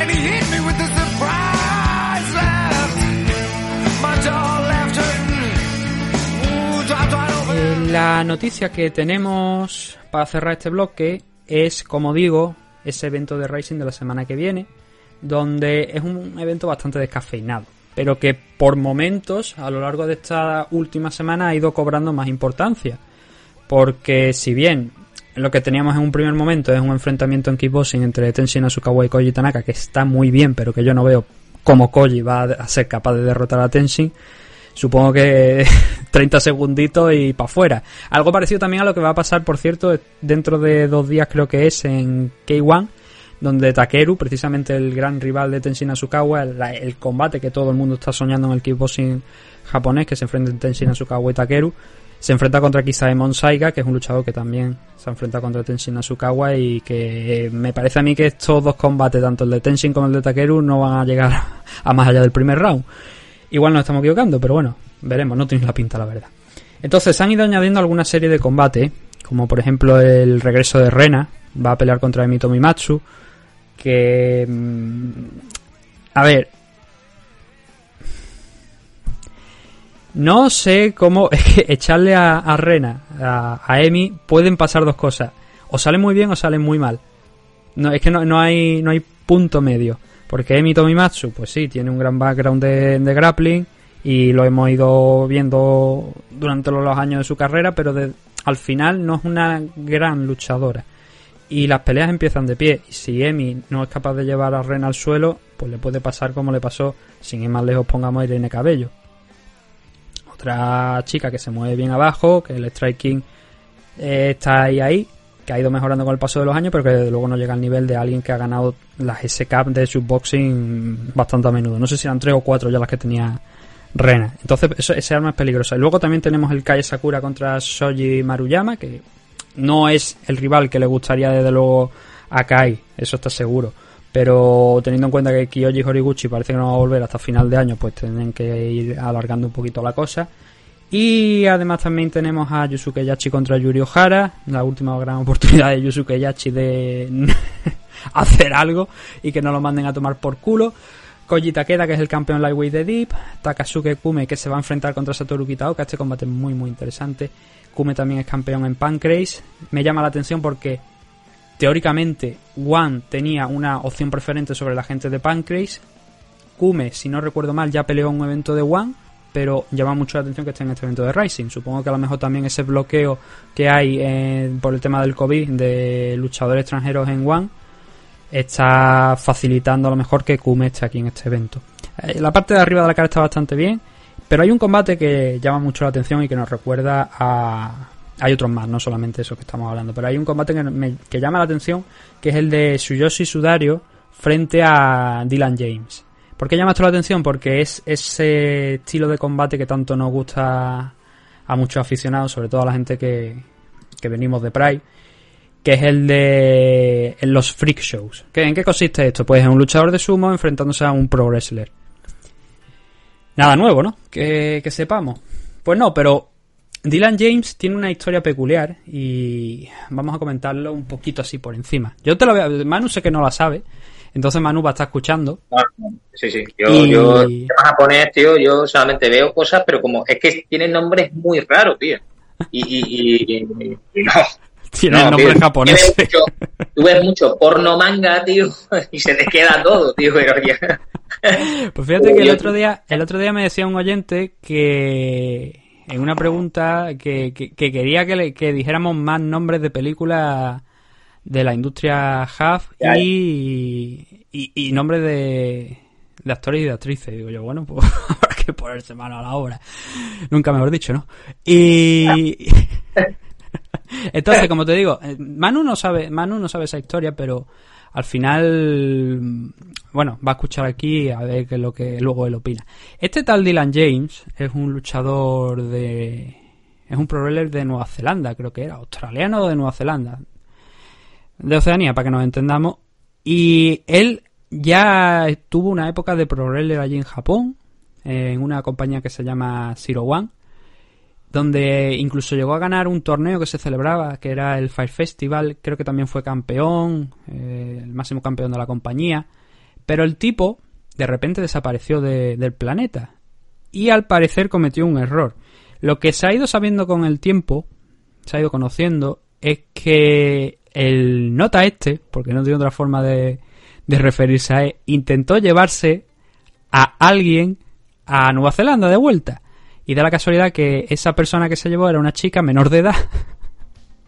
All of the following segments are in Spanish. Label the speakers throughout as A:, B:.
A: And he hit me with the surprise laugh. My jaw left hurting. Ooh, dropped right over.
B: La noticia que tenemos para cerrar este bloque es, como digo, ese evento de Racing de la semana que viene, donde es un evento bastante descafeinado, pero que por momentos a lo largo de esta última semana ha ido cobrando más importancia. Porque si bien lo que teníamos en un primer momento es un enfrentamiento en kickboxing entre Tenshin Asukawa y Koji Tanaka, que está muy bien, pero que yo no veo cómo Koji va a ser capaz de derrotar a Tenshin, supongo que 30 segunditos y para afuera. Algo parecido también a lo que va a pasar, por cierto, dentro de dos días creo que es en K1, donde Takeru, precisamente el gran rival de Tenshin Asukawa, el, el combate que todo el mundo está soñando en el kickboxing japonés, que se enfrenten Tenshin Asukawa y Takeru, se enfrenta contra Kisaemon Saiga, que es un luchador que también se enfrenta contra Tenshin Asukawa y que eh, me parece a mí que estos dos combates, tanto el de Tenshin como el de Takeru, no van a llegar a más allá del primer round. Igual nos estamos equivocando, pero bueno, veremos, no tiene la pinta la verdad. Entonces se han ido añadiendo alguna serie de combates, como por ejemplo el regreso de Rena, va a pelear contra Emito Mimatsu, que... mm, A ver... No sé cómo... Es que echarle a, a Rena, a, a Emi, pueden pasar dos cosas. O sale muy bien o sale muy mal. No, es que no, no hay, no hay punto medio. Porque Emi Tomimatsu, pues sí, tiene un gran background de, de grappling y lo hemos ido viendo durante los años de su carrera, pero de- al final no es una gran luchadora. Y las peleas empiezan de pie. Y si Emi no es capaz de llevar a Ren al suelo, pues le puede pasar como le pasó, sin ir más lejos, pongamos a Irene Cabello. Otra chica que se mueve bien abajo, que el striking eh, está ahí ahí, que ha ido mejorando con el paso de los años, pero que desde luego no llega al nivel de alguien que ha ganado las S-Cup de shootboxing bastante a menudo. No sé si eran tres o cuatro ya las que tenía Rena. Entonces, eso, ese arma es peligrosa. Y luego también tenemos el Kai Sakura contra Shoji Maruyama, que no es el rival que le gustaría desde luego a Kai, eso está seguro. Pero teniendo en cuenta que Kiyoshi Horiguchi parece que no va a volver hasta final de año, pues tienen que ir alargando un poquito la cosa. Y además también tenemos a Yusuke Yachi contra Yuri Ohara, la última gran oportunidad de Yusuke Yachi de hacer algo y que no lo manden a tomar por culo. Koji Takeda, que es el campeón lightweight de Deep, Takasuke Kume, que se va a enfrentar contra Satoru Kitaoka, este combate es muy muy interesante. Kume también es campeón en Pancrase. Me llama la atención porque teóricamente One tenía una opción preferente sobre la gente de Pancrase. Kume, si no recuerdo mal, ya peleó en un evento de One, pero llama mucho la atención que esté en este evento de Rising. Supongo que a lo mejor también ese bloqueo que hay eh, por el tema del COVID de luchadores extranjeros en One está facilitando a lo mejor que Kume esté aquí en este evento. Eh, la parte de arriba de la cara está bastante bien, pero hay un combate que llama mucho la atención y que nos recuerda a... Hay otros más, no solamente eso que estamos hablando, pero hay un combate que, me- que llama la atención, que es el de Tsuyoshi Sudario frente a Dylan James. ¿Por qué llama esto la atención? Porque es ese estilo de combate que tanto nos gusta a muchos aficionados, sobre todo a la gente que, que venimos de Pride, que es el de los freak shows. ¿Qué- ¿En qué consiste esto? Pues en un luchador de sumo enfrentándose a un pro wrestler. Nada nuevo, ¿no? Que, que sepamos. Pues no, pero Dylan James tiene una historia peculiar y vamos a comentarlo un poquito así por encima. Yo te lo a... Manu sé que no la sabe, entonces Manu va a estar escuchando.
C: Ah, Sí, sí. Yo,
B: Y-
C: yo, temas japonés, tío, yo solamente veo cosas, pero como es que tienen nombres muy raros, tío. Y, y, y, no.
B: Tiene
C: no,
B: nombre
C: tío.
B: japonés.
C: Ves mucho- Tú ves mucho porno manga, tío, y se te queda todo, tío, pero ya.
B: Pues fíjate que el otro día, el otro día me decía un oyente que en una pregunta que, que- que quería que, le- que dijéramos más nombres de películas de la industria
C: Ya.
B: y, y, y nombres de, de actores y de actrices. Digo yo, bueno, pues habrá que ponerse mano a la obra. Nunca mejor dicho, ¿no? Y entonces, como te digo, eh, Manu no sabe, Manu no sabe esa historia, pero al final, bueno, va a escuchar aquí a ver qué es lo que luego él opina. Este tal Dylan James es un luchador de... Es un pro de Nueva Zelanda, creo que era, australiano de Nueva Zelanda. De Oceanía, para que nos entendamos. Y él ya tuvo una época de pro allí en Japón, en una compañía que se llama Zero One, donde incluso llegó a ganar un torneo que se celebraba, que era el Fire Festival, creo que también fue campeón, eh, el máximo campeón de la compañía, pero el tipo de repente desapareció de- del planeta y al parecer cometió un error. Lo que se ha ido sabiendo con el tiempo, se ha ido conociendo, es que el nota este, porque no tiene otra forma de, de referirse a él, intentó llevarse a alguien a Nueva Zelanda de vuelta. Y da la casualidad que esa persona que se llevó era una chica menor de edad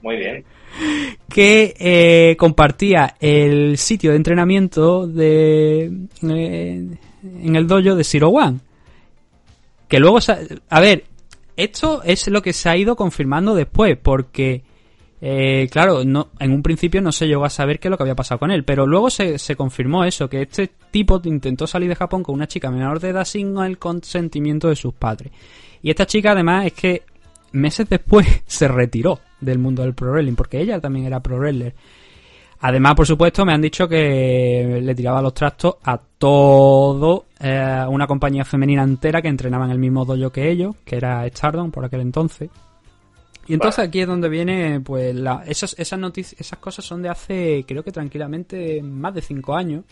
C: Muy bien.
B: que eh, compartía el sitio de entrenamiento de eh, en el dojo de Zero One. Que luego, a ver, esto es lo que se ha ido confirmando después, porque eh, claro, no, en un principio no se llegó a saber qué es lo que había pasado con él, pero luego se, se confirmó eso, que este tipo intentó salir de Japón con una chica menor de edad sin el consentimiento de sus padres. Y esta chica además es que meses después se retiró del mundo del pro wrestling, porque ella también era pro wrestler. Además, por supuesto, me han dicho que le tiraba los trastos a todo eh, una compañía femenina entera que entrenaba en el mismo dojo que ellos, que era Stardom por aquel entonces. Y entonces aquí es donde viene, pues, la, esas, esas noticias, esas cosas son de hace, creo que tranquilamente, más de cinco años.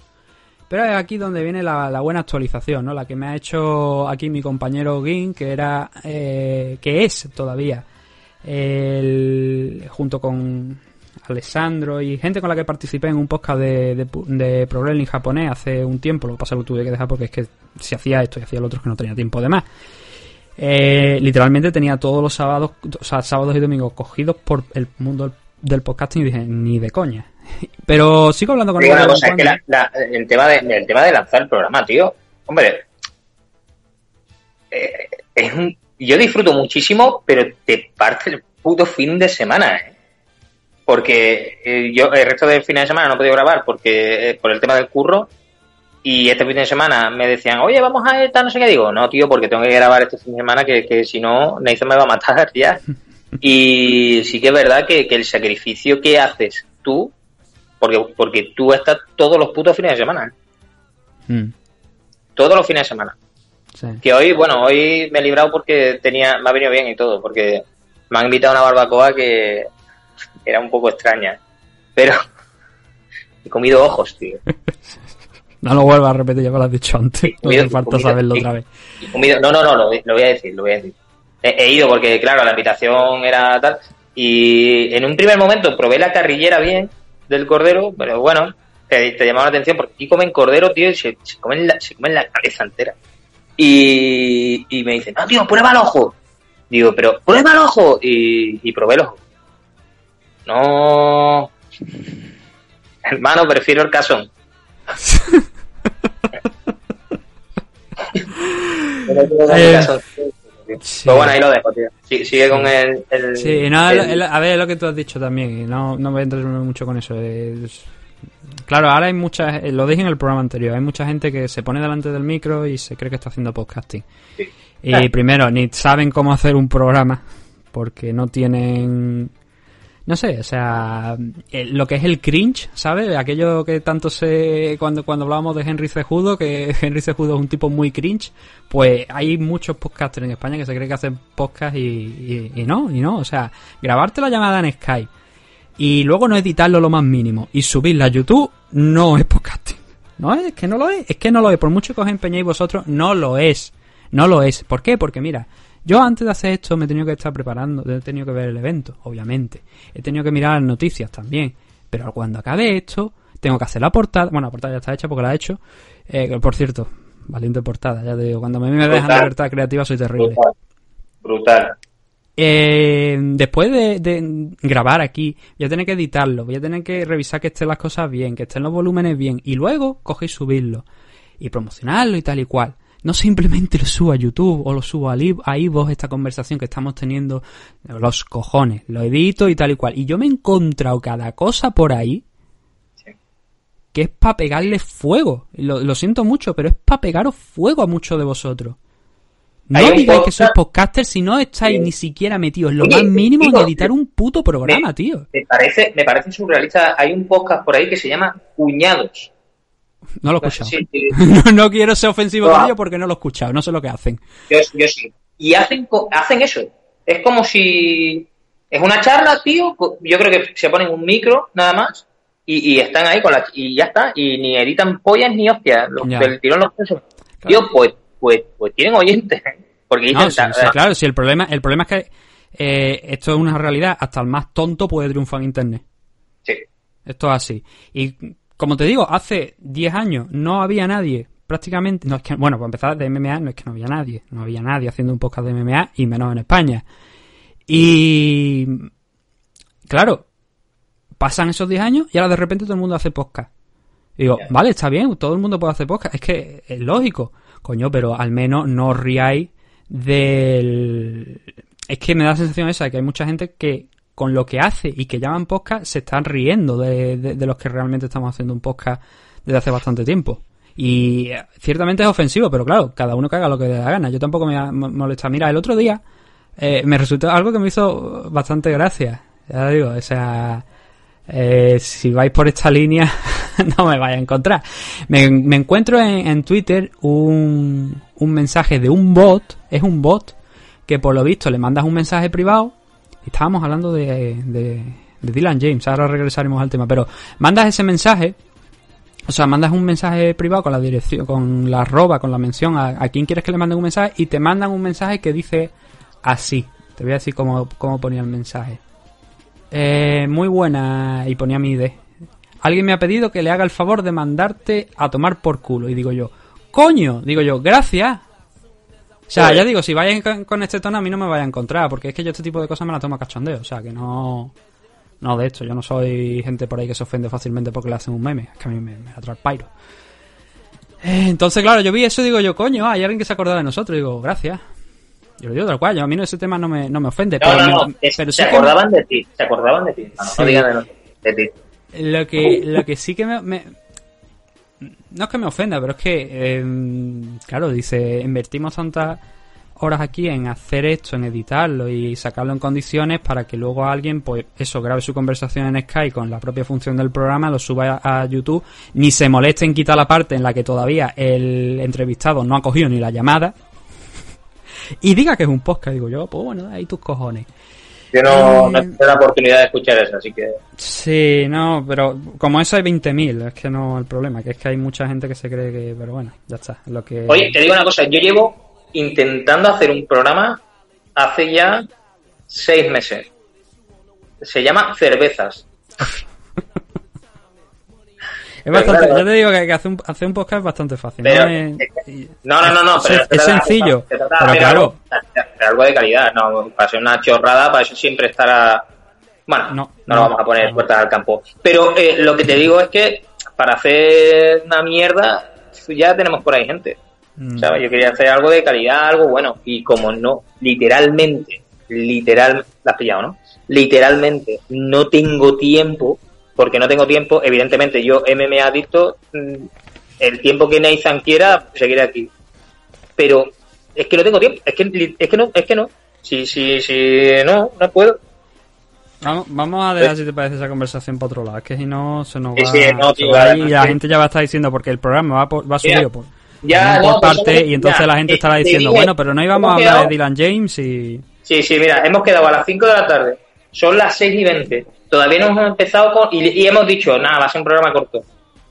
B: Pero es aquí donde viene la, la buena actualización, ¿no? La que me ha hecho aquí mi compañero Gin, que era, eh, que es todavía, el, junto con Alessandro y gente con la que participé en un podcast de, de, de Pro Wrestling japonés hace un tiempo, lo que pasa es que lo tuve que dejar porque es que si hacía esto y hacía lo otro que no tenía tiempo de más. Eh, literalmente tenía todos los sábados, o sea, sábados y domingos cogidos por el mundo del, podcasting y dije, ni de coña. Pero sigo hablando con él.
C: una cosa, es que la- el, tema de, el tema de lanzar el programa, tío, hombre, eh, es un, yo disfruto muchísimo, pero te parte el puto fin de semana, ¿eh? Porque eh, yo el resto del fin de semana no he podido grabar porque eh, por el tema del curro y este fin de semana me decían, oye, vamos a esta, no sé qué digo. No, tío, porque tengo que grabar este fin de semana que, que si no, Nathan me va a matar ya. Y sí que es verdad que, que el sacrificio que haces tú porque, porque tú estás todos los putos fines de semana. ¿eh?
B: Mm,
C: Todos los fines de semana.
B: sí.
C: Que hoy, bueno, hoy me he librado porque tenía, me ha venido bien y todo, porque me han invitado a una barbacoa que era un poco extraña. Pero he comido ojos, tío.
B: No lo vuelvas a repetir, ya me lo has dicho antes. No hace falta saberlo otra vez.
C: No, no, no, lo, lo voy a decir, lo voy a decir. He, he ido porque, claro, la invitación era tal. Y en un primer momento probé la carrillera bien del cordero, pero bueno, te, te llamaba la atención porque aquí comen cordero, tío, y se, se comen, la, se comen la cabeza entera. Y, y me dicen, no, tío, prueba el ojo. Digo, pero prueba el ojo. Y, y probé el ojo. No. Hermano, prefiero el casón.
B: Sí.
C: Pero bueno, ahí lo dejo, tío. Sí- sigue con el. el-
B: Sí, no,
C: el-
B: el- a ver, lo que tú has dicho también, no, no voy a entretenerme mucho con eso. es- Claro, ahora hay mucha, eh, lo dije en el programa anterior, hay mucha gente que se pone delante del micro y se cree que está haciendo podcasting.
C: Sí.
B: Y primero, ni saben cómo hacer un programa, porque no tienen... No sé, o sea, eh, lo que es el cringe, ¿sabes? Aquello que tanto se... Cuando, cuando hablábamos de Henry Cejudo, que Henry Cejudo es un tipo muy cringe, pues hay muchos podcasters en España que se creen que hacen podcast y, y- y no, y no. O sea, grabarte la llamada en Skype y luego no editarlo lo más mínimo y subirla a YouTube no es podcasting. No es, es que no lo es, es que no lo es. Por mucho que os empeñéis vosotros, no lo es. No lo es. ¿Por qué? Porque mira, yo antes de hacer esto me he tenido que estar preparando, he tenido que ver el evento, obviamente. He tenido que mirar las noticias también. Pero cuando acabe esto, tengo que hacer la portada. Bueno, la portada ya está hecha porque la he hecho. Eh, por cierto, valiente portada, ya te digo, cuando a mí me dejan
C: Brutal.
B: libertad creativa soy terrible.
C: Brutal. Brutal.
B: Eh, después de, de grabar aquí, voy a tener que editarlo, voy a tener que revisar que estén las cosas bien, que estén los volúmenes bien, y luego coge y subirlo, y promocionarlo y tal y cual. No simplemente lo subo a YouTube o lo subo a, iVoox, esta conversación que estamos teniendo, los cojones, lo edito y tal y cual. Y yo me he encontrado cada cosa por ahí
C: Sí.
B: que es para pegarle fuego. Lo, lo siento mucho, pero es para pegaros fuego a muchos de vosotros. No digáis que sois
C: podcast-
B: podcasters si no estáis
C: Sí.
B: ni siquiera metidos lo
C: Oye,
B: más mínimo en
C: digo,
B: editar un puto programa, tío.
C: Me parece, me parece surrealista. Hay un podcast por ahí que se llama Cuñados.
B: No lo he escuchado.
C: si-
B: No, no quiero ser ofensivo
C: No.
B: con ello porque no lo he escuchado, no sé lo que hacen.
C: Yo, yo sí. Y hacen, hacen eso. Es como si. Es una charla, tío. Yo creo que se ponen un micro nada más. Y, y están ahí con la. Y ya está. Y ni editan pollas ni hostias. Los,
B: Ya.
C: del tirón los pesos. Tío, pues, pues, pues tienen oyentes. Porque dicen.
B: No, sí, sí, claro, sí, el problema, el problema es que eh, esto es una realidad, hasta el más tonto puede triunfar en internet.
C: Sí.
B: Esto es así. Y como te digo, hace 10 años no había nadie, prácticamente, no es que, bueno, para empezar de MMA no es que no había nadie, no había nadie haciendo un podcast de MMA y menos en España. Y claro, pasan esos 10 años y ahora de repente todo el mundo hace podcast. Y digo, vale, está bien, todo el mundo puede hacer podcast, es que es lógico, coño, pero al menos no os riáis del... Es que me da la sensación esa de que hay mucha gente que con lo que hace y que llaman podcast se están riendo de, de- de los que realmente estamos haciendo un podcast desde hace bastante tiempo. Y eh, ciertamente es ofensivo, pero claro, cada uno que haga lo que le da gana. Yo tampoco me molesta. Mira, el otro día eh, me resultó algo que me hizo bastante gracia. Ya digo, o sea, eh, si vais por esta línea no me vais a encontrar. Me, me encuentro en, en Twitter un, un mensaje de un bot, es un bot, que por lo visto le mandas un mensaje privado, estábamos hablando de, de, de Dylan James, ahora regresaremos al tema, pero mandas ese mensaje, o sea, mandas un mensaje privado con la dirección, con la arroba, con la mención a, a quien quieres que le manden un mensaje, y te mandan un mensaje que dice así. Te voy a decir cómo, cómo ponía el mensaje. Eh, muy buena, y ponía mi ID. Alguien me ha pedido que le haga el favor de mandarte a tomar por culo. Y digo yo, coño, digo yo, gracias. O sea, ya digo, si vais con, este tono a mí no me vais a encontrar, porque es que yo este tipo de cosas me las tomo a cachondeo. O sea, que no... No, de hecho, yo no soy gente por ahí que se ofende fácilmente porque le hacen un meme. Es que a mí me, me atrae el pairo. Eh, entonces, claro, yo vi eso y digo yo, coño, hay alguien que se acordaba de nosotros. Y digo, gracias. Yo lo digo tal cual, yo, a mí no, ese tema no me, no me ofende.
C: No,
B: pero
C: no,
B: me-
C: no. es-
B: pero sí
C: se
B: que me-
C: acordaban de ti. Se acordaban de ti. No, no
B: Sí.
C: digan de, de ti.
B: Lo que, lo que sí que me, me- No es que me ofenda, pero es que... eh, claro, dice, invertimos tantas horas aquí en hacer esto, en editarlo y sacarlo en condiciones para que luego alguien, pues eso, grabe su conversación en Skype con la propia función del programa, lo suba a, a YouTube, ni se moleste en quitar la parte en la que todavía el entrevistado no ha cogido ni la llamada y diga que es un podcast. Digo yo, pues bueno, ahí tus cojones.
C: Yo no,
B: Eh.
C: no tuve la oportunidad de escuchar eso, así que.
B: Sí, no, pero como eso hay 20.000, es que no el problema, que es que hay mucha gente que se cree que, pero bueno, ya está, es lo que...
C: Oye, te digo una cosa. Yo llevo intentando hacer un programa hace ya seis meses. Se llama Cervezas.
B: Es bastante,
C: claro.
B: yo te digo que, que hacer, un, hacer un podcast es bastante fácil.
C: Pero-
B: ¿no? Es-
C: No, no, no, no.
B: Es-
C: pero
B: es sencillo,
C: se trata
B: pero claro.
C: Algo, de algo de calidad, no. Para ser una chorrada, para eso siempre estará. Bueno,
B: No,
C: no,
B: no,
C: vamos a poner puertas al campo. Pero eh, lo que te digo es que para hacer una mierda, ya tenemos por ahí gente.
B: Mm.
C: ¿sabes? Yo quería hacer algo de calidad, algo bueno. Y como no, literalmente, literal, la has pillado, ¿no? Literalmente, no tengo tiempo, porque no tengo tiempo, evidentemente yo MMA adicto, mm, el tiempo que Nathan quiera, seguiré aquí. Pero es que no tengo tiempo, es que, es que no, es que no. Si, si, si, no, no puedo.
B: Vamos, vamos a dejar si te parece esa conversación para otro lado, es que si no se nos
C: Sí,
B: va,
C: sí, no,
B: se
C: tío,
B: va
C: además
B: y la gente ya va a estar diciendo porque el programa va, por- va subido por,
C: Ya,
B: por
C: no, pues
B: parte
C: somos-
B: y entonces
C: ya,
B: la gente
C: te-
B: estará diciendo,
C: dije,
B: bueno, pero no íbamos a hablar de
C: quedado-
B: Dylan James y...
C: Sí, sí, mira, hemos quedado a las 5 de la tarde. Son las 6 y 20. Todavía no hemos empezado con... Y, y hemos dicho, nada, va a ser un programa corto.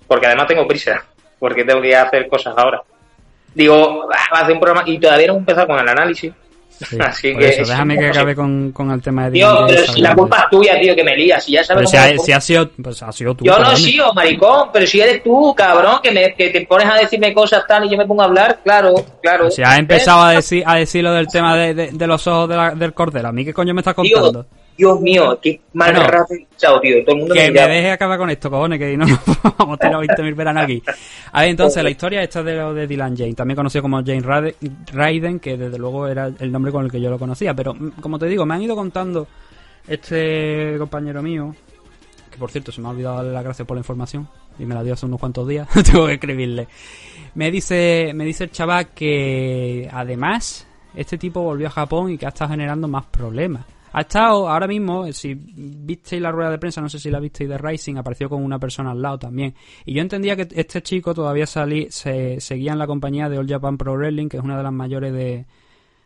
C: Porque además tengo prisa. Porque tengo que hacer cosas ahora. Digo, "Ah, va a ser un programa... Y todavía no hemos empezado con el análisis.
B: Sí,
C: Así que
B: eso,
C: es
B: déjame que acabe con, con el tema de
C: Tío, pero si la culpa es tuya, tío, que me lías. Si ya sabes
B: Pero si ha, si ha sido, pues ha sido tú.
C: Yo no he sido, maricón, pero si eres tú, cabrón, que, me, que te pones a decirme cosas tal y yo me pongo a hablar, claro, claro.
B: Si has empezado a
C: ¿Eh?
B: decir, a decir lo del tema de, de- de los ojos de la- del cordel, ¿a mí qué coño me estás
C: Tío,
B: contando?
C: Dios mío, qué mal
B: Bueno,
C: rato he echado, tío. Todo el mundo
B: Que me
C: miraba.
B: deje acabar con esto, cojones, que no vamos a tirar 20.000 veranos aquí. A ver, entonces, la historia esta de lo de Dylan Jane, también conocido como Jane Raiden, que desde luego era el nombre con el que yo lo conocía, pero mm, como te digo, me han ido contando este compañero mío, que por cierto se me ha olvidado darle las gracias por la información y me la dio hace unos cuantos días, tengo que escribirle. Me dice, me dice el chaval que además este tipo volvió a Japón y que ha estado generando más problemas. Ha estado ahora mismo, si visteis la rueda de prensa, no sé si la visteis de Rising, apareció con una persona al lado también. Y yo entendía que este chico todavía salí, se, seguía en la compañía de All Japan Pro Wrestling, que es una de las mayores de,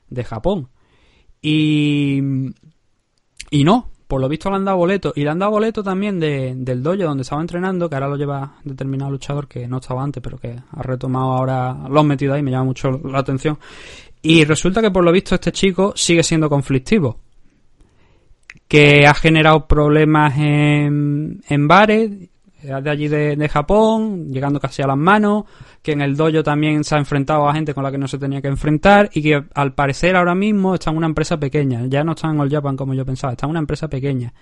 B: de Japón. Y, y no, por lo visto le han dado boleto. Y le han dado boleto también de, del dojo donde estaba entrenando, que ahora lo lleva determinado luchador que no estaba antes, pero que ha retomado ahora, lo han metido ahí, me llama mucho la atención. Y resulta que por lo visto este chico sigue siendo conflictivo. Que ha generado problemas en, en bares de allí de, de, Japón, llegando casi a las manos, que en el dojo también se ha enfrentado a gente con la que no se tenía que enfrentar y que al parecer ahora mismo está en una empresa pequeña, ya no está en All Japan como yo pensaba, está en una empresa pequeña.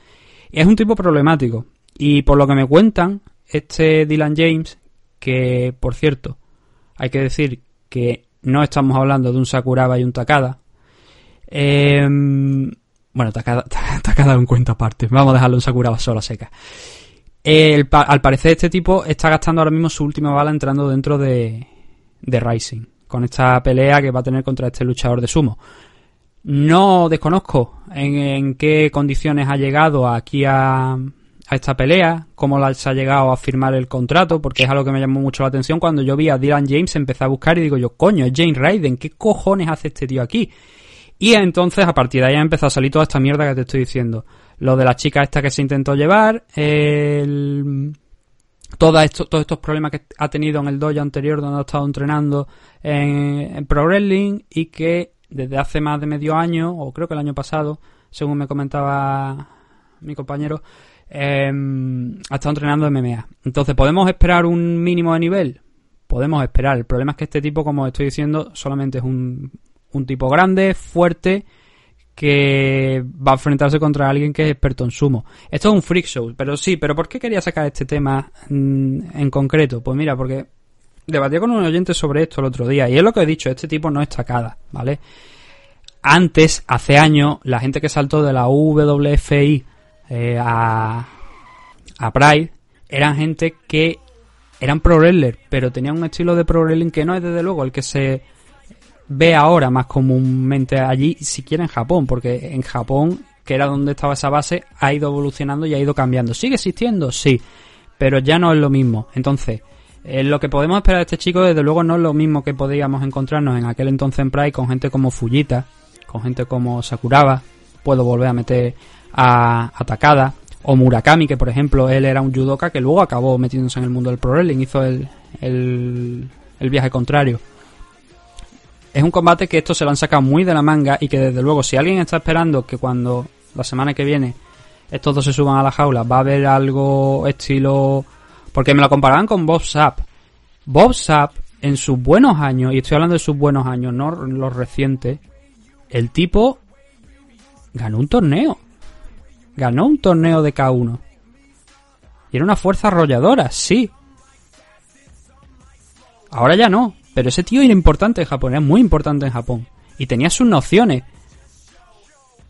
B: Y es un tipo problemático. Y por lo que me cuentan, este Dylan James, que por cierto, hay que decir que no estamos hablando de un Sakuraba y un Takada. Eh, bueno, Takada, Takada en cuenta aparte. Vamos a dejarlo en Sakuraba sola seca. El, al parecer este tipo está gastando ahora mismo su última bala entrando dentro de, de Rising. Con esta pelea que va a tener contra este luchador de sumo. No desconozco en, en qué condiciones ha llegado aquí a, a esta pelea, cómo se ha llegado a firmar el contrato, porque es algo que me llamó mucho la atención cuando yo vi a Dylan James, empecé a buscar y digo yo, coño, es James Raiden, ¿qué cojones hace este tío aquí? Y entonces a partir de ahí ha empezado a salir toda esta mierda que te estoy diciendo. Lo de la chica esta que se intentó llevar, el... Todo esto, todos estos problemas que ha tenido en el dojo anterior donde ha estado entrenando en, en Pro Wrestling y que desde hace más de medio año, o creo que el año pasado, según me comentaba mi compañero, eh, ha estado entrenando MMA. Entonces, ¿podemos esperar un mínimo de nivel? Podemos esperar. El problema es que este tipo, como estoy diciendo, solamente es un, un tipo grande, fuerte, que va a enfrentarse contra alguien que es experto en sumo. Esto es un freak show, pero sí, pero ¿por qué quería sacar este tema mm, en concreto? Pues mira, porque debatí con un oyente sobre esto el otro día, y es lo que he dicho, este tipo no es tacada, ¿vale? Antes, hace años, la gente que saltó de la WFI eh, a, a Pride eran gente que eran pro wrestler, pero tenían un estilo de pro wrestling que no es desde luego el que se ve ahora más comúnmente allí, siquiera en Japón, porque en Japón, que era donde estaba esa base, ha ido evolucionando y ha ido cambiando. ¿Sigue existiendo? Sí, pero ya no es lo mismo. Entonces, eh, lo que podemos esperar de este chico, desde luego, no es lo mismo que podíamos encontrarnos en aquel entonces en Pride con gente como Fujita, con gente como Sakuraba. Puedo volver a meter a, a Takada o Murakami, que por ejemplo él era un judoka que luego acabó metiéndose en el mundo del pro wrestling, hizo el, el, el viaje contrario. Es un combate que esto se lo han sacado muy de la manga y que desde luego si alguien está esperando que cuando la semana que viene estos dos se suban a la jaula va a haber algo estilo... Porque me lo comparaban con Bob Sapp. Bob Sapp en sus buenos años, y estoy hablando de sus buenos años, no los recientes, el tipo ganó un torneo ganó un torneo de K1. Y era una fuerza arrolladora, sí. Ahora ya no, pero ese tío era importante en Japón, era muy importante en Japón. Y tenía sus nociones.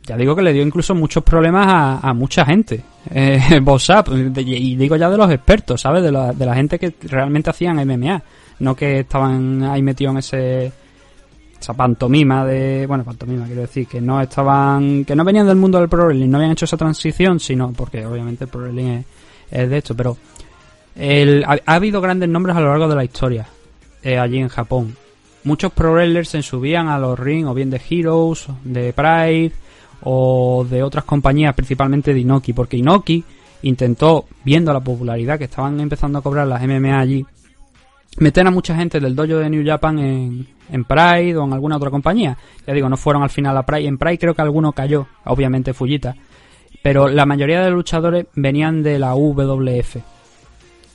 B: Ya digo que le dio incluso muchos problemas a, mucha gente. Eh, y digo ya de los expertos, ¿sabes? De la, de la gente que realmente hacían MMA. No que estaban ahí metidos en ese esa pantomima de bueno pantomima quiero decir que no estaban que no venían del mundo del pro wrestling no habían hecho esa transición sino porque obviamente el pro wrestling es, de esto pero el, ha, ha, habido grandes nombres a lo largo de la historia eh, allí en Japón muchos pro wrestlers se subían a los ring o bien de Heroes de Pride o de otras compañías principalmente de Inoki porque Inoki intentó viendo la popularidad que estaban empezando a cobrar las MMA allí meter a mucha gente del dojo de New Japan en, en Pride o en alguna otra compañía. Ya digo, no fueron al final a Pride. En Pride creo que alguno cayó, obviamente Fujita. Pero la mayoría de luchadores venían de la WF.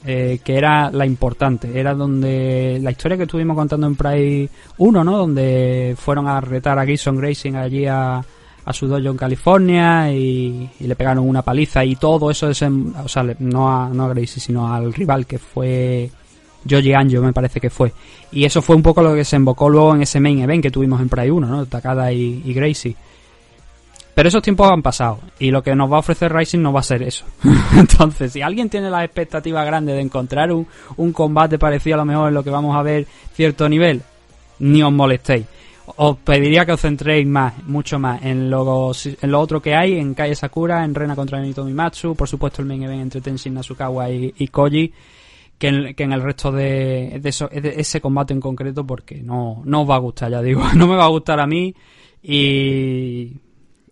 B: Eh, que era la importante, era donde la historia que estuvimos contando en Pride 1, ¿no? Donde fueron a retar a Gibson Grayson allí a, a su dojo en California y, y, le pegaron una paliza y todo eso, ese, o sea, no a, no a Gracie, sino al rival que fue Joji Anjo me parece que fue. Y eso fue un poco lo que se invocó luego en ese main event que tuvimos en Pride 1, ¿no? Takada y, y Gracie. Pero esos tiempos han pasado y lo que nos va a ofrecer Rising no va a ser eso. Entonces, si alguien tiene la expectativa grande de encontrar un, un combate parecido a lo mejor en lo que vamos a ver cierto nivel, ni os molestéis. Os pediría que os centréis más, mucho más, en lo, en lo otro que hay, en Kaya Sakura, en Rena contra Nito Mimatsu, por supuesto el main event entre Tenshin Nasukawa y, y Koji, que en, que en el resto de, de, eso- de ese combate en concreto, porque no, no os va a gustar, ya digo, no me va a gustar a mí y,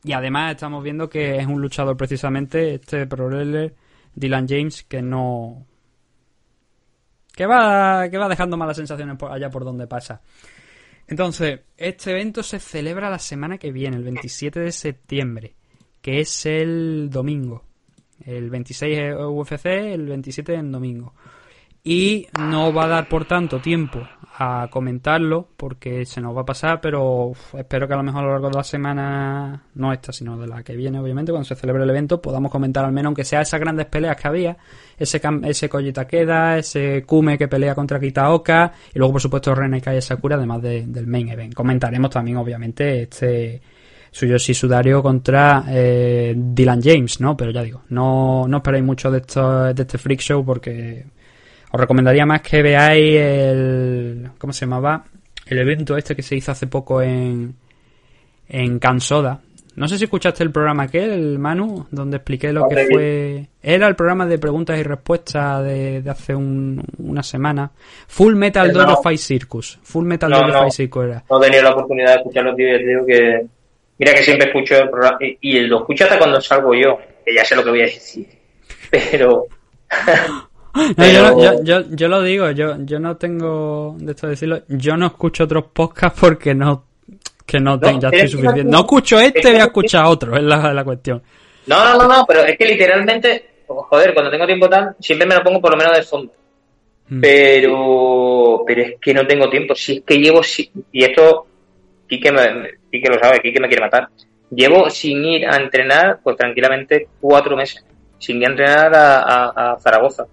B: y además estamos viendo que es un luchador precisamente, este pro wrestler, Dylan James, que no... que va, que va dejando malas sensaciones por allá por donde pasa. Entonces, este evento se celebra la semana que viene, el 27 de septiembre, que es el domingo. El 26 es UFC, el 27 en domingo. Y no va a dar por tanto tiempo a comentarlo porque se nos va a pasar, pero uf, espero que a lo mejor a lo largo de la semana, no esta, sino de la que viene, obviamente, cuando se celebre el evento, podamos comentar al menos, aunque sea esas grandes peleas que había, ese, ese Koji Takeda, ese Kume que pelea contra Kitaoka, y luego, por supuesto, Rena y Sakura, además de- del main event. Comentaremos también, obviamente, este Suyoshi Sudario contra eh, Dylan James, ¿no? Pero ya digo, no, no esperéis mucho de, esto, de este freak show porque os recomendaría más que veáis el. ¿Cómo se llamaba? El evento este que se hizo hace poco en. En Kansoda. No sé si escuchaste el programa aquel, el Manu, donde expliqué lo que fue. Era el programa de preguntas y respuestas de, de hace un- una semana. Full Metal
C: Eh, no.
B: Dojo Fight Circus. Full Metal
C: No,
B: Dojo
C: no.
B: Fight Circus era.
C: No he tenido la oportunidad de escucharlo, tío, digo que... Mira que siempre escucho el programa, y, y lo escucho hasta cuando salgo yo, que ya sé lo que voy a decir. Pero...
B: No, yo,
C: Pero-
B: yo, yo, yo lo digo, yo, yo no tengo de esto de decirlo, yo no escucho otros podcasts porque no, que no, tengo, ya estoy suficiente.
C: no-
B: escucho
C: es
B: este, voy a escuchar otro, es la, la cuestión.
C: No, no, no, no, pero es que literalmente, joder, cuando tengo tiempo tal, siempre me lo pongo por lo menos de fondo.
B: Mm.
C: Pero, pero es que no tengo tiempo. Si es que llevo, si- y esto, Quique, me, Quique lo sabe, Quique me quiere matar. Llevo sin ir a entrenar, pues tranquilamente, cuatro meses. Sin ir a entrenar a, a- a Zaragoza.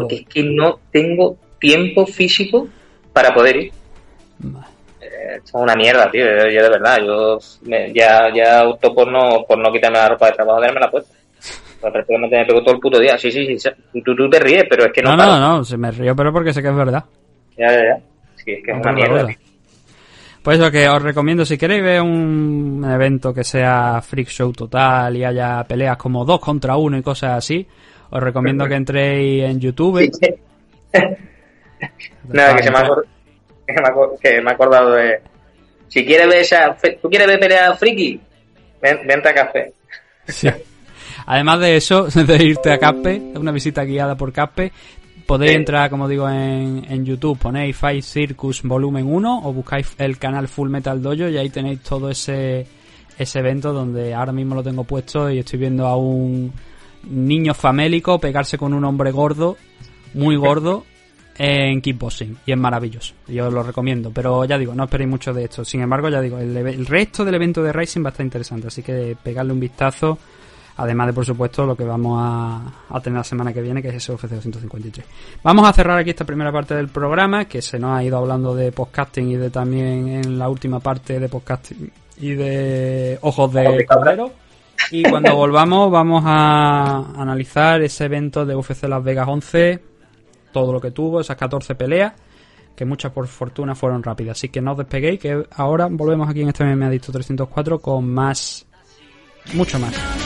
C: Porque es que no tengo tiempo físico para poder ir.
B: Vale.
C: Eh, es una mierda, tío. Yo, yo de verdad, yo me- ya, ya opto por no, por no quitarme la ropa de trabajo, darme la puesta. Pues prácticamente me pego todo el puto día. Sí, sí, sí. Tú, tú te ríes, pero es que no,
B: No,
C: paro.
B: no, no, se me río, pero porque sé que es verdad.
C: Ya, ya, ya. Sí, es que es
B: No,
C: una
B: pero
C: mierda.
B: Pues eso que os recomiendo, si queréis ver un evento que sea freak show total y haya peleas como dos contra uno y cosas así, os recomiendo que entréis en YouTube.
C: Nada, que se me ha, acor- que me ha acordado de... Si quieres ver esa... ¿Tú quieres ver pelea friki? Ven, vente a café.
B: Sí. Además de eso, de irte a Caspe, una visita guiada por Caspe, podéis
C: Sí.
B: entrar, como digo, en, en YouTube, ponéis Fight Circus Volumen 1 o buscáis el canal Full Metal Dojo y ahí tenéis todo ese, ese evento donde ahora mismo lo tengo puesto y estoy viendo a un niño famélico pegarse con un hombre gordo, muy gordo, en kickboxing y es maravilloso. Yo lo recomiendo, pero ya digo, no esperéis mucho de esto. Sin embargo, ya digo, el, el resto del evento de Rising va a estar interesante, así que pegarle un vistazo. Además de, por supuesto, lo que vamos a, a tener la semana que viene, que es ese UFC 253. Vamos a cerrar aquí esta primera parte del programa, que se nos ha ido hablando de podcasting y de también en la última parte de podcasting y de Ojos de Cordero. Y cuando volvamos vamos a analizar ese evento de UFC Las Vegas 11, todo lo que tuvo, esas 14 peleas, que muchas por fortuna fueron rápidas. Así que no os despeguéis, que ahora volvemos aquí en este MMA Adicto 304 con más, mucho más.